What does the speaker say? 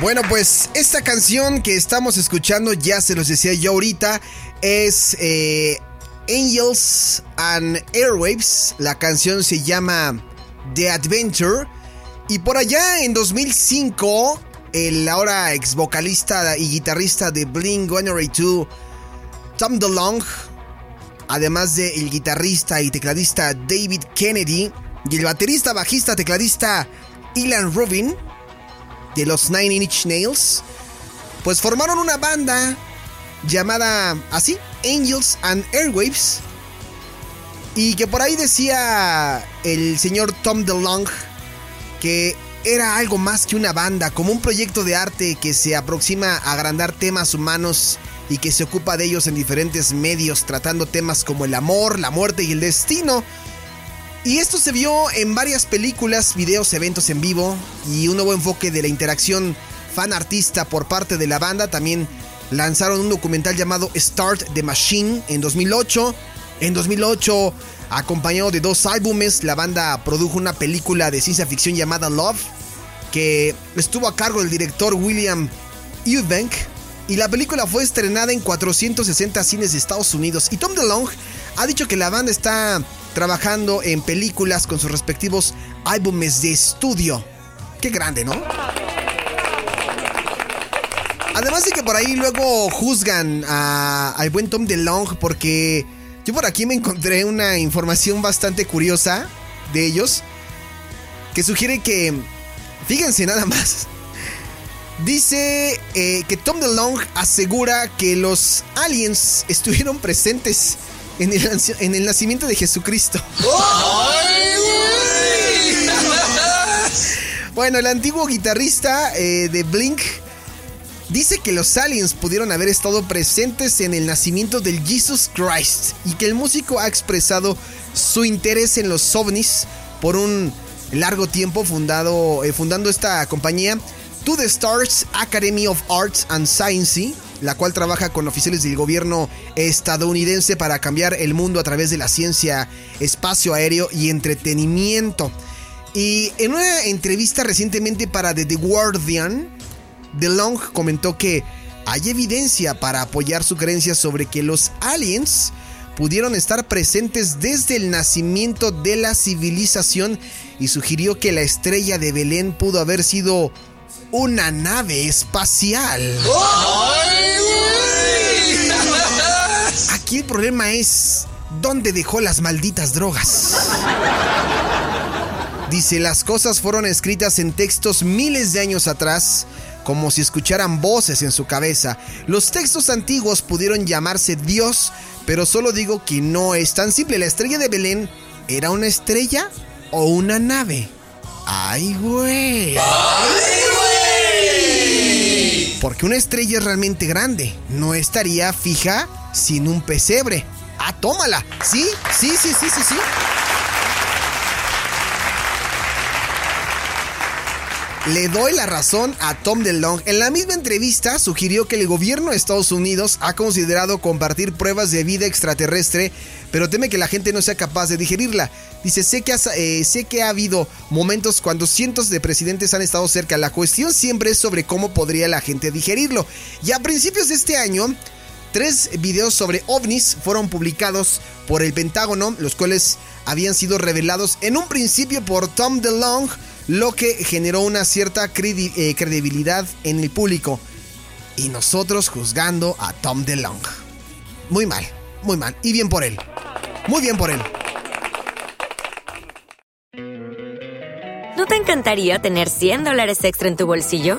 Bueno, pues esta canción que estamos escuchando, ya se los decía yo ahorita, es eh, Angels and Airwaves. La canción se llama The Adventure. Y por allá en 2005, el ahora ex vocalista y guitarrista de Blink 182, Tom DeLong, además del el guitarrista y tecladista David Kennedy, y el baterista, bajista, tecladista Ilan Rubin, de los Nine Inch Nails, pues formaron una banda llamada así, Angels and Airwaves, y que por ahí decía el señor Tom DeLong que era algo más que una banda, como un proyecto de arte que se aproxima a agrandar temas humanos y que se ocupa de ellos en diferentes medios, tratando temas como el amor, la muerte y el destino. Y esto se vio en varias películas, videos, eventos en vivo y un nuevo enfoque de la interacción fan-artista por parte de la banda. También lanzaron un documental llamado Start the Machine en 2008. En 2008, acompañado de dos álbumes, la banda produjo una película de ciencia ficción llamada Love, que estuvo a cargo del director William Eubank. Y la película fue estrenada en 460 cines de Estados Unidos. Y Tom DeLonge ha dicho que la banda está trabajando en películas con sus respectivos álbumes de estudio. Qué grande, ¿no? Además de que por ahí luego juzgan al buen Tom DeLong porque yo por aquí me encontré una información bastante curiosa de ellos que sugiere que, fíjense nada más, dice eh, que Tom DeLong asegura que los aliens estuvieron presentes en el, nacimiento de Jesucristo. bueno, el antiguo guitarrista eh, de Blink dice que los aliens pudieron haber estado presentes en el nacimiento del Jesus Christ y que el músico ha expresado su interés en los ovnis por un largo tiempo fundado, eh, fundando esta compañía To the Stars Academy of Arts and Science la cual trabaja con oficiales del gobierno estadounidense para cambiar el mundo a través de la ciencia, espacio aéreo y entretenimiento. Y en una entrevista recientemente para The, Guardian, DeLong comentó que hay evidencia para apoyar su creencia sobre que los aliens pudieron estar presentes desde el nacimiento de la civilización y sugirió que la estrella de Belén pudo haber sido una nave espacial. Aquí el problema es dónde dejó las malditas drogas. Dice, las cosas fueron escritas en textos miles de años atrás, como si escucharan voces en su cabeza. Los textos antiguos pudieron llamarse Dios, pero solo digo que no es tan simple. La estrella de Belén era una estrella o una nave. ¡Ay, güey! ¡Ay, porque una estrella es realmente grande. No estaría fija sin un pesebre. Ah, tómala. Sí, sí, sí, sí, sí, sí. Le doy la razón a Tom DeLong. En la misma entrevista sugirió que el gobierno de Estados Unidos ha considerado compartir pruebas de vida extraterrestre, pero teme que la gente no sea capaz de digerirla. Dice, sé que, eh, sé que ha habido momentos cuando cientos de presidentes han estado cerca. La cuestión siempre es sobre cómo podría la gente digerirlo. Y a principios de este año, tres videos sobre ovnis fueron publicados por el Pentágono, los cuales habían sido revelados en un principio por Tom DeLong lo que generó una cierta eh, credibilidad en el público. Y nosotros juzgando a Tom DeLong. Muy mal, muy mal. Y bien por él. Muy bien por él. ¿No te encantaría tener 100 dólares extra en tu bolsillo?